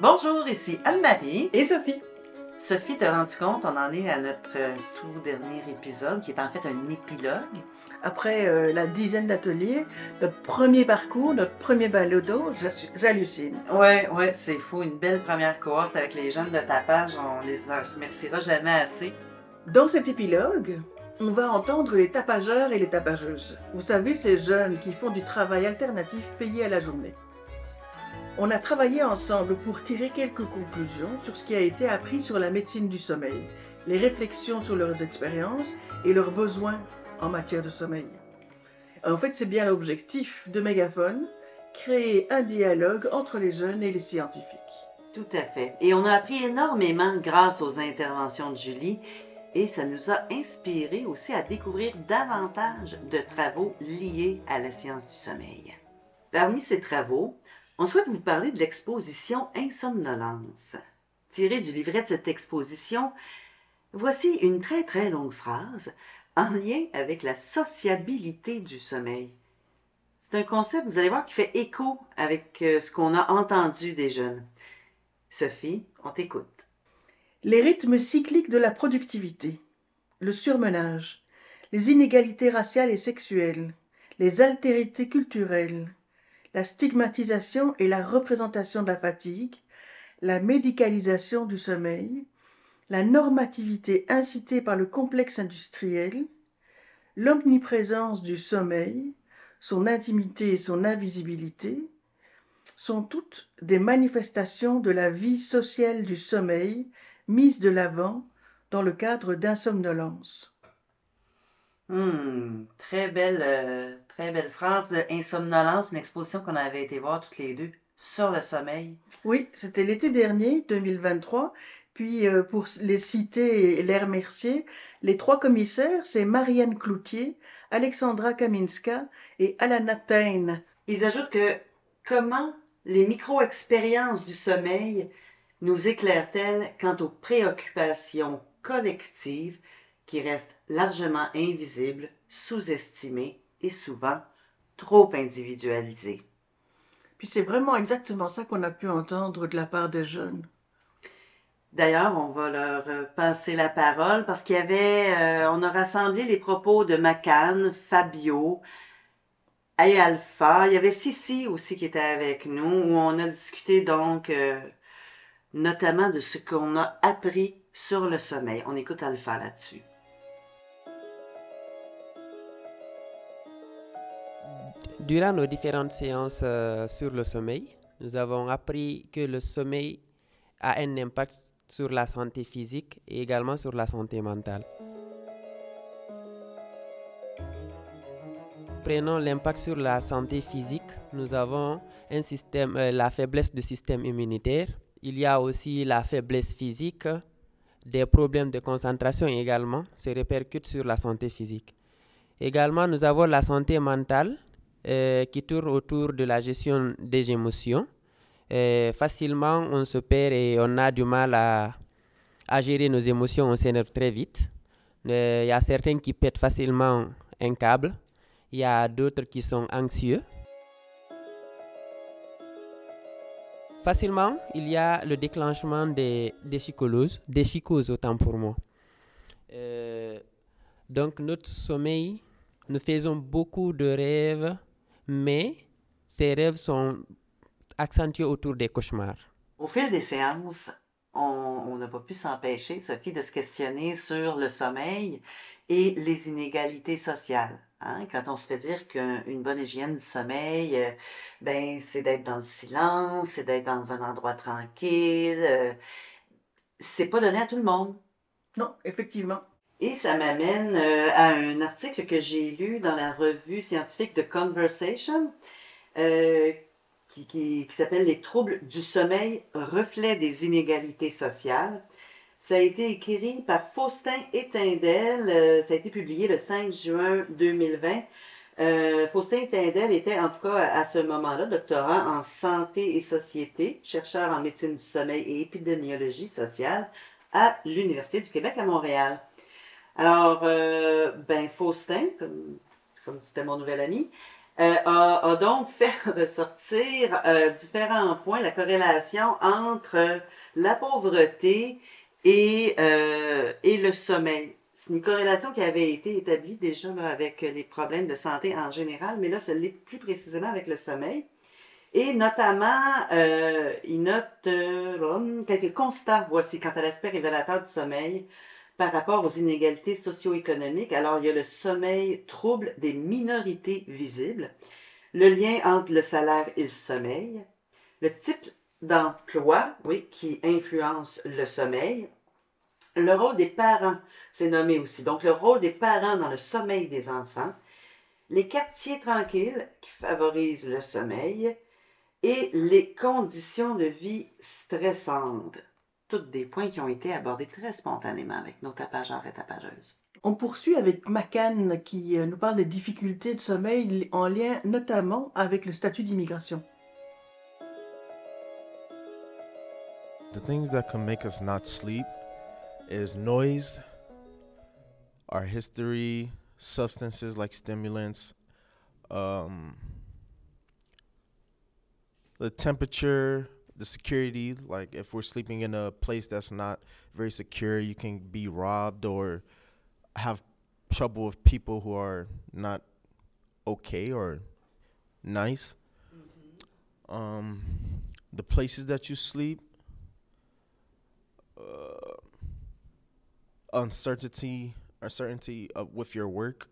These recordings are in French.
Bonjour, ici Anne-Marie. Et Sophie. Sophie, te rendu compte, on en est à notre euh, tout dernier épisode, qui est en fait un épilogue. Après euh, la dizaine d'ateliers, notre premier parcours, notre premier balado, j'hallucine. Ouais, ouais, c'est fou. Une belle première cohorte avec les jeunes de tapage. On les en remerciera jamais assez. Dans cet épilogue, on va entendre les tapageurs et les tapageuses. Vous savez, ces jeunes qui font du travail alternatif payé à la journée. On a travaillé ensemble pour tirer quelques conclusions sur ce qui a été appris sur la médecine du sommeil, les réflexions sur leurs expériences et leurs besoins en matière de sommeil. En fait, c'est bien l'objectif de Mégaphone, créer un dialogue entre les jeunes et les scientifiques. Tout à fait. Et on a appris énormément grâce aux interventions de Julie. Et ça nous a inspiré aussi à découvrir davantage de travaux liés à la science du sommeil. Parmi ces travaux, on souhaite vous parler de l'exposition Insomnolence. Tirée du livret de cette exposition, voici une très très longue phrase en lien avec la sociabilité du sommeil. C'est un concept, vous allez voir, qui fait écho avec euh, ce qu'on a entendu des jeunes. Sophie, on t'écoute. Les rythmes cycliques de la productivité, le surmenage, les inégalités raciales et sexuelles, les altérités culturelles, la stigmatisation et la représentation de la fatigue, la médicalisation du sommeil, la normativité incitée par le complexe industriel, l'omniprésence du sommeil, son intimité et son invisibilité, sont toutes des manifestations de la vie sociale du sommeil mise de l'avant dans le cadre d'insomnolence. Hmm, très belle, euh, très belle phrase de Insomnolence, une exposition qu'on avait été voir toutes les deux sur le sommeil. Oui, c'était l'été dernier, 2023. Puis euh, pour les citer et les remercier, les trois commissaires, c'est Marianne Cloutier, Alexandra Kaminska et Alana Tain. Ils ajoutent que comment les micro-expériences du sommeil nous éclairent-elles quant aux préoccupations collectives qui restent largement invisibles, sous-estimées et souvent trop individualisées. Puis c'est vraiment exactement ça qu'on a pu entendre de la part des jeunes. D'ailleurs, on va leur euh, passer la parole parce qu'il y avait, euh, on a rassemblé les propos de Macan, Fabio et Alpha. Il y avait Sissi aussi qui était avec nous, où on a discuté donc euh, notamment de ce qu'on a appris sur le sommeil. On écoute Alpha là-dessus. Durant nos différentes séances euh, sur le sommeil, nous avons appris que le sommeil a un impact sur la santé physique et également sur la santé mentale. Prenons l'impact sur la santé physique. Nous avons euh, la faiblesse du système immunitaire. Il y a aussi la faiblesse physique, des problèmes de concentration également se répercutent sur la santé physique. Également, nous avons la santé mentale euh, qui tourne autour de la gestion des émotions. Euh, facilement, on se perd et on a du mal à, à gérer nos émotions, on s'énerve très vite. Euh, Il y a certains qui pètent facilement un câble, il y a d'autres qui sont anxieux. Facilement, il y a le déclenchement des, des des psychoses autant pour moi. Euh, donc notre sommeil, nous faisons beaucoup de rêves, mais ces rêves sont accentués autour des cauchemars. Au fil des séances, on on n'a pas pu s'empêcher, Sophie, de se questionner sur le sommeil et les inégalités sociales. hein. Quand on se fait dire qu'une bonne hygiène du sommeil, euh, ben, c'est d'être dans le silence, c'est d'être dans un endroit tranquille. euh, c'est pas donné à tout le monde. Non, effectivement. Et ça m'amène euh, à un article que j'ai lu dans la revue scientifique The Conversation, euh, qui, s'appelle Les troubles du sommeil, reflet des inégalités sociales. Ça a été écrit par Faustin Étindel, euh, ça a été publié le 5 juin 2020. Euh, Faustin Étindel était en tout cas à ce moment-là doctorant en santé et société, chercheur en médecine du sommeil et épidémiologie sociale à l'Université du Québec à Montréal. Alors, euh, ben, Faustin, comme, c'était mon nouvel ami, euh, a, donc fait ressortir euh, différents points, la corrélation entre la pauvreté et, et le sommeil. C'est une corrélation qui avait été établie déjà avec les problèmes de santé en général, mais là, ce l'est plus précisément avec le sommeil. Et notamment, il note quelques constats, voici, quant à l'aspect révélateur du sommeil par rapport aux inégalités socio-économiques. Alors, il y a le sommeil trouble des minorités visibles, le lien entre le salaire et le sommeil, le type d'emploi, oui, qui influence le sommeil, le rôle des parents, c'est nommé aussi. Donc, le rôle des parents dans le sommeil des enfants, les quartiers tranquilles qui favorisent le sommeil et les conditions de vie stressantes. Toutes des points qui ont été abordés très spontanément avec nos tapageurs et tapageuses. On poursuit avec Macan qui euh, nous parle des difficultés de sommeil en lien notamment avec le statut d'immigration. The things that can make us not sleep is noise, our history, substances like stimulants, um, the temperature, the security. Like if we're sleeping in a place that's not very secure, you can be robbed or have trouble with people who are not okay or nice. Um, the places that you sleep, uh, uncertainty, uncertainty of, with your work,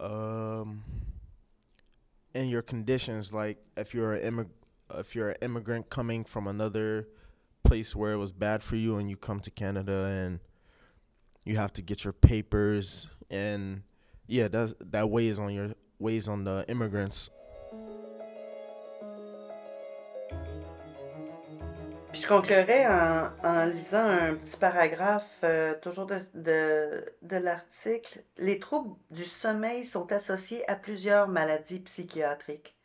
um, and your conditions. Like if you're an immig- if you're an immigrant coming from another place where it was bad for you, and you come to Canada and you have to get your papers, and yeah, that that weighs on your weighs on the immigrants. Puis je conclurai en, en lisant un petit paragraphe, euh, toujours de, de, de l'article. Les troubles du sommeil sont associés à plusieurs maladies psychiatriques.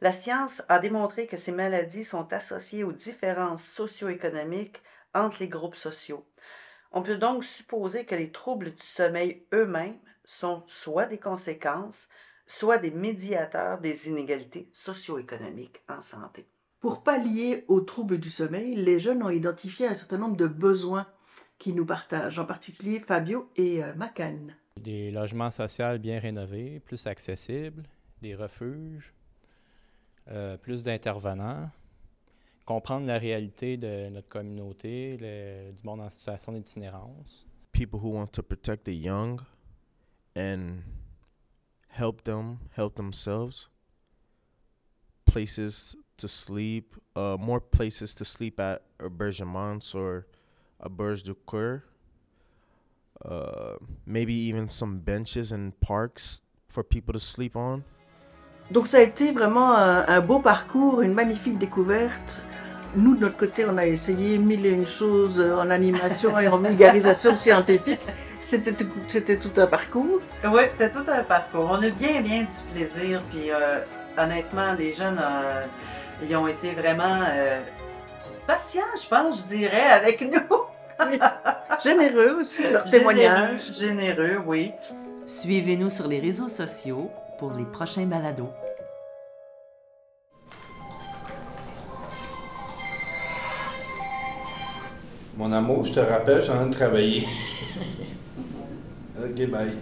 La science a démontré que ces maladies sont associées aux différences socio-économiques entre les groupes sociaux. On peut donc supposer que les troubles du sommeil eux-mêmes sont soit des conséquences, soit des médiateurs des inégalités socio-économiques en santé. Pour pallier aux troubles du sommeil, les jeunes ont identifié un certain nombre de besoins qui nous partagent, en particulier Fabio et euh, Macan. Des logements sociaux bien rénovés, plus accessibles, des refuges, euh, plus d'intervenants, comprendre la réalité de notre communauté, du monde en situation d'itinérance. people who want to protect the young and help them help themselves. Places to sleep uh, more places to sleep at aubergements or a berge du coeur uh, maybe even some benches and parks for people to sleep on Donc ça a été vraiment un, un beau parcours, une magnifique découverte. Nous, de notre côté, on a essayé mille et une choses en animation et en vulgarisation scientifique. C'était tout, c'était tout un parcours. Oui, c'était tout un parcours. On a bien, bien du plaisir. Puis euh, honnêtement, les jeunes, euh, ils ont été vraiment euh, patients, je pense, je dirais, avec nous. Généreux aussi, leur témoignage. Généreux, généreux, oui. Suivez-nous sur les réseaux sociaux pour les prochains balados. Mon amour, je te rappelle, je suis en train de travailler. ok, bye.